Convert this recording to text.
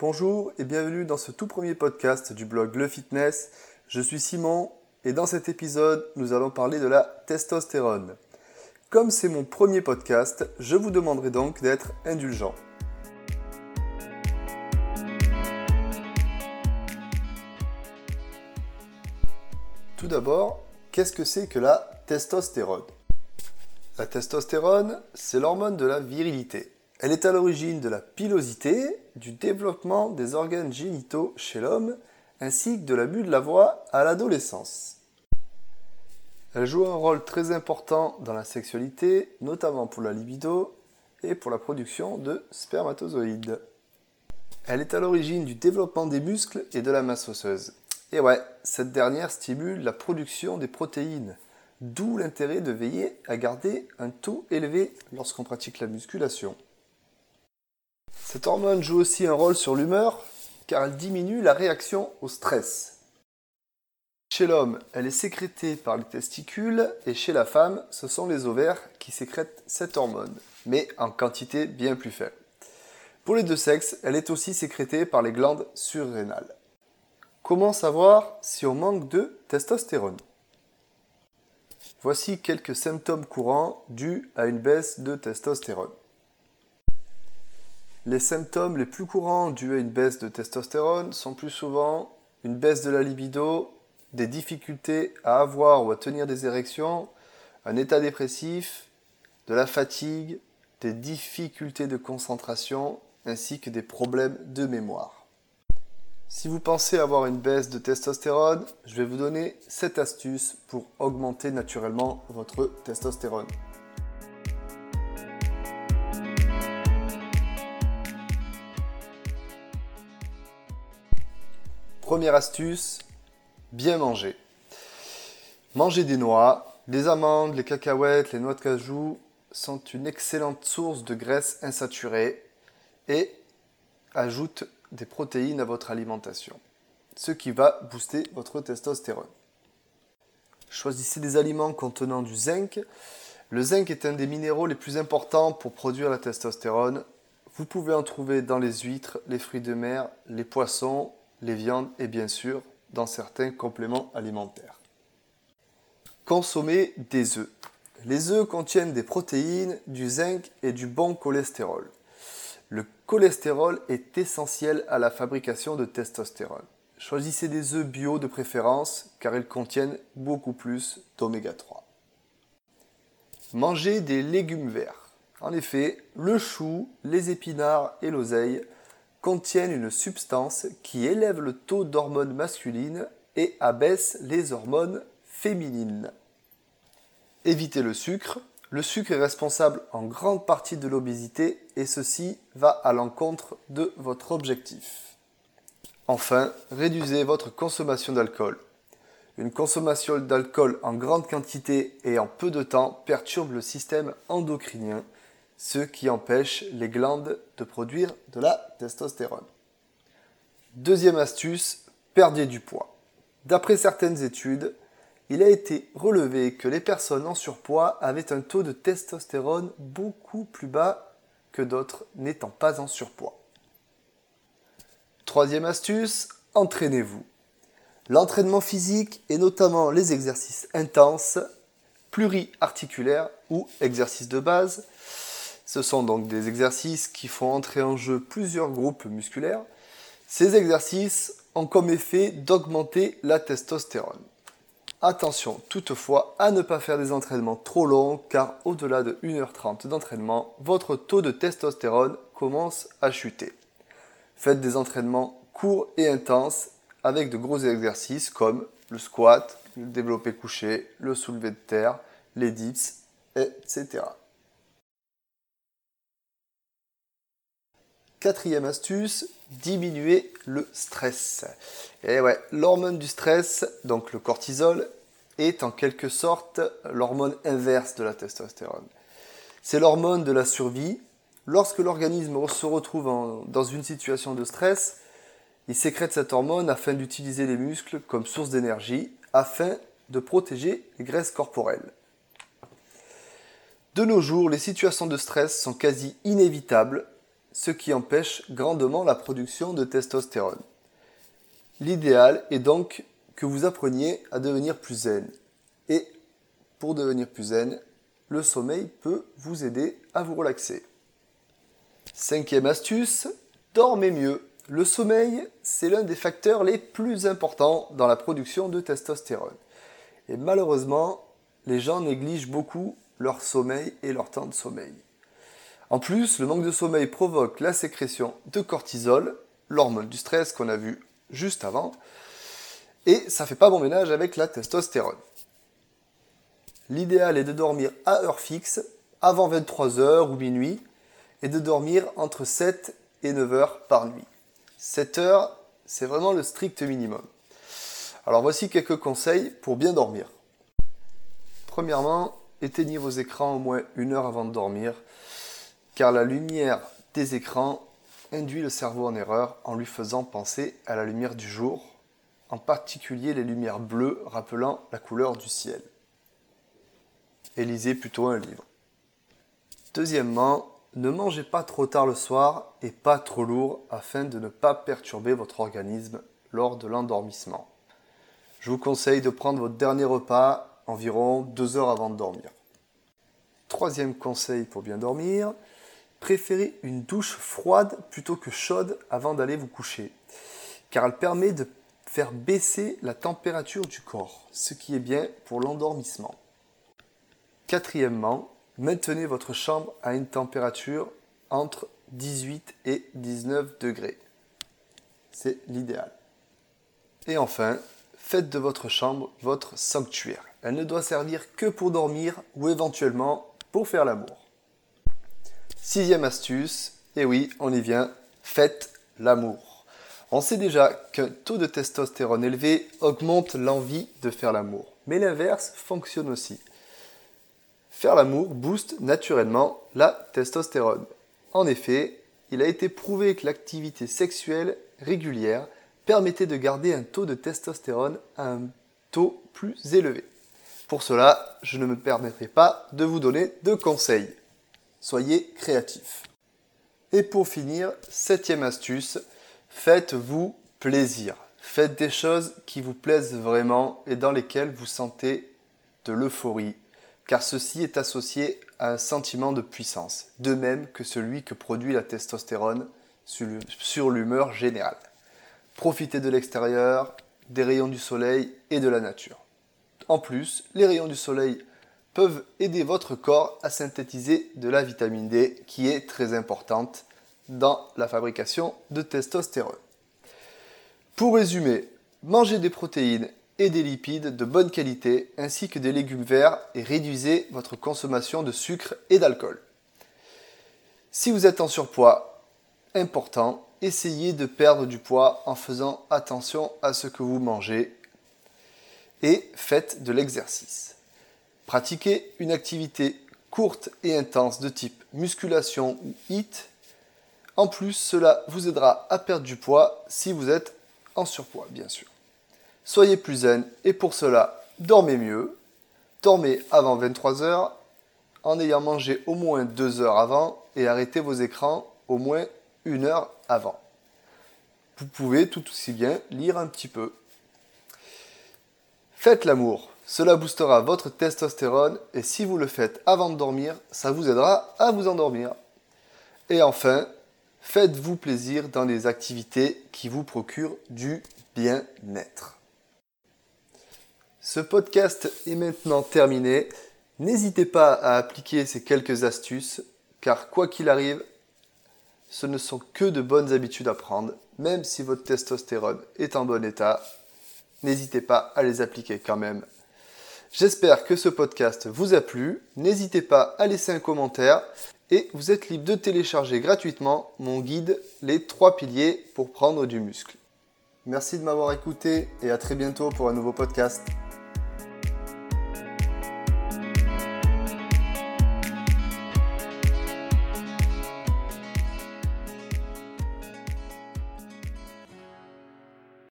Bonjour et bienvenue dans ce tout premier podcast du blog Le Fitness. Je suis Simon et dans cet épisode, nous allons parler de la testostérone. Comme c'est mon premier podcast, je vous demanderai donc d'être indulgent. Tout d'abord, qu'est-ce que c'est que la testostérone? La testostérone, c'est l'hormone de la virilité. Elle est à l'origine de la pilosité, du développement des organes génitaux chez l'homme, ainsi que de l'abus de la voix à l'adolescence. Elle joue un rôle très important dans la sexualité, notamment pour la libido et pour la production de spermatozoïdes. Elle est à l'origine du développement des muscles et de la masse osseuse. Et ouais, cette dernière stimule la production des protéines, d'où l'intérêt de veiller à garder un taux élevé lorsqu'on pratique la musculation. Cette hormone joue aussi un rôle sur l'humeur car elle diminue la réaction au stress. Chez l'homme, elle est sécrétée par les testicules et chez la femme, ce sont les ovaires qui sécrètent cette hormone, mais en quantité bien plus faible. Pour les deux sexes, elle est aussi sécrétée par les glandes surrénales. Comment savoir si on manque de testostérone? Voici quelques symptômes courants dus à une baisse de testostérone. Les symptômes les plus courants dus à une baisse de testostérone sont plus souvent une baisse de la libido, des difficultés à avoir ou à tenir des érections, un état dépressif, de la fatigue, des difficultés de concentration ainsi que des problèmes de mémoire. Si vous pensez avoir une baisse de testostérone, je vais vous donner cette astuce pour augmenter naturellement votre testostérone. Première astuce, bien manger. Manger des noix, des amandes, les cacahuètes, les noix de cajou sont une excellente source de graisse insaturée et ajoutent des protéines à votre alimentation, ce qui va booster votre testostérone. Choisissez des aliments contenant du zinc. Le zinc est un des minéraux les plus importants pour produire la testostérone. Vous pouvez en trouver dans les huîtres, les fruits de mer, les poissons, les viandes et bien sûr dans certains compléments alimentaires. Consommez des œufs. Les œufs contiennent des protéines, du zinc et du bon cholestérol. Le cholestérol est essentiel à la fabrication de testostérone. Choisissez des œufs bio de préférence car ils contiennent beaucoup plus d'oméga 3. Mangez des légumes verts. En effet, le chou, les épinards et l'oseille contiennent une substance qui élève le taux d'hormones masculines et abaisse les hormones féminines. Évitez le sucre. Le sucre est responsable en grande partie de l'obésité et ceci va à l'encontre de votre objectif. Enfin, réduisez votre consommation d'alcool. Une consommation d'alcool en grande quantité et en peu de temps perturbe le système endocrinien ce qui empêche les glandes de produire de la testostérone. Deuxième astuce, perdez du poids. D'après certaines études, il a été relevé que les personnes en surpoids avaient un taux de testostérone beaucoup plus bas que d'autres n'étant pas en surpoids. Troisième astuce, entraînez-vous. L'entraînement physique et notamment les exercices intenses, pluriarticulaires ou exercices de base ce sont donc des exercices qui font entrer en jeu plusieurs groupes musculaires. Ces exercices ont comme effet d'augmenter la testostérone. Attention toutefois à ne pas faire des entraînements trop longs car au-delà de 1h30 d'entraînement, votre taux de testostérone commence à chuter. Faites des entraînements courts et intenses avec de gros exercices comme le squat, le développé couché, le soulevé de terre, les dips, etc. Quatrième astuce, diminuer le stress. Ouais, l'hormone du stress, donc le cortisol, est en quelque sorte l'hormone inverse de la testostérone. C'est l'hormone de la survie. Lorsque l'organisme se retrouve dans une situation de stress, il sécrète cette hormone afin d'utiliser les muscles comme source d'énergie, afin de protéger les graisses corporelles. De nos jours, les situations de stress sont quasi inévitables ce qui empêche grandement la production de testostérone. L'idéal est donc que vous appreniez à devenir plus zen. Et pour devenir plus zen, le sommeil peut vous aider à vous relaxer. Cinquième astuce, dormez mieux. Le sommeil, c'est l'un des facteurs les plus importants dans la production de testostérone. Et malheureusement, les gens négligent beaucoup leur sommeil et leur temps de sommeil. En plus, le manque de sommeil provoque la sécrétion de cortisol, l'hormone du stress qu'on a vu juste avant, et ça fait pas bon ménage avec la testostérone. L'idéal est de dormir à heure fixe, avant 23h ou minuit, et de dormir entre 7 et 9 heures par nuit. 7 heures, c'est vraiment le strict minimum. Alors voici quelques conseils pour bien dormir. Premièrement, éteignez vos écrans au moins une heure avant de dormir, car la lumière des écrans induit le cerveau en erreur en lui faisant penser à la lumière du jour, en particulier les lumières bleues rappelant la couleur du ciel. Et lisez plutôt un livre. Deuxièmement, ne mangez pas trop tard le soir et pas trop lourd afin de ne pas perturber votre organisme lors de l'endormissement. Je vous conseille de prendre votre dernier repas environ deux heures avant de dormir. Troisième conseil pour bien dormir, préférez une douche froide plutôt que chaude avant d'aller vous coucher, car elle permet de faire baisser la température du corps, ce qui est bien pour l'endormissement. Quatrièmement, Maintenez votre chambre à une température entre 18 et 19 degrés. C'est l'idéal. Et enfin, faites de votre chambre votre sanctuaire. Elle ne doit servir que pour dormir ou éventuellement pour faire l'amour. Sixième astuce, et oui, on y vient, faites l'amour. On sait déjà qu'un taux de testostérone élevé augmente l'envie de faire l'amour. Mais l'inverse fonctionne aussi. Faire l'amour booste naturellement la testostérone. En effet, il a été prouvé que l'activité sexuelle régulière permettait de garder un taux de testostérone à un taux plus élevé. Pour cela, je ne me permettrai pas de vous donner de conseils. Soyez créatifs. Et pour finir, septième astuce, faites-vous plaisir. Faites des choses qui vous plaisent vraiment et dans lesquelles vous sentez de l'euphorie, car ceci est associé à un sentiment de puissance, de même que celui que produit la testostérone sur l'humeur générale. Profitez de l'extérieur, des rayons du soleil et de la nature. En plus, les rayons du soleil peuvent aider votre corps à synthétiser de la vitamine D qui est très importante dans la fabrication de testostérone. Pour résumer, mangez des protéines et des lipides de bonne qualité ainsi que des légumes verts et réduisez votre consommation de sucre et d'alcool. Si vous êtes en surpoids important, essayez de perdre du poids en faisant attention à ce que vous mangez et faites de l'exercice. Pratiquez une activité courte et intense de type musculation ou HIIT. En plus, cela vous aidera à perdre du poids si vous êtes en surpoids, bien sûr. Soyez plus zen et pour cela, dormez mieux. Dormez avant 23h en ayant mangé au moins 2 heures avant et arrêtez vos écrans au moins une heure avant. Vous pouvez tout aussi bien lire un petit peu. Faites l'amour. Cela boostera votre testostérone et si vous le faites avant de dormir, ça vous aidera à vous endormir. Et enfin, faites-vous plaisir dans les activités qui vous procurent du bien-être. Ce podcast est maintenant terminé. N'hésitez pas à appliquer ces quelques astuces, car quoi qu'il arrive, ce ne sont que de bonnes habitudes à prendre, même si votre testostérone est en bon état. N'hésitez pas à les appliquer quand même. J'espère que ce podcast vous a plu. N'hésitez pas à laisser un commentaire et vous êtes libre de télécharger gratuitement mon guide Les trois piliers pour prendre du muscle. Merci de m'avoir écouté et à très bientôt pour un nouveau podcast.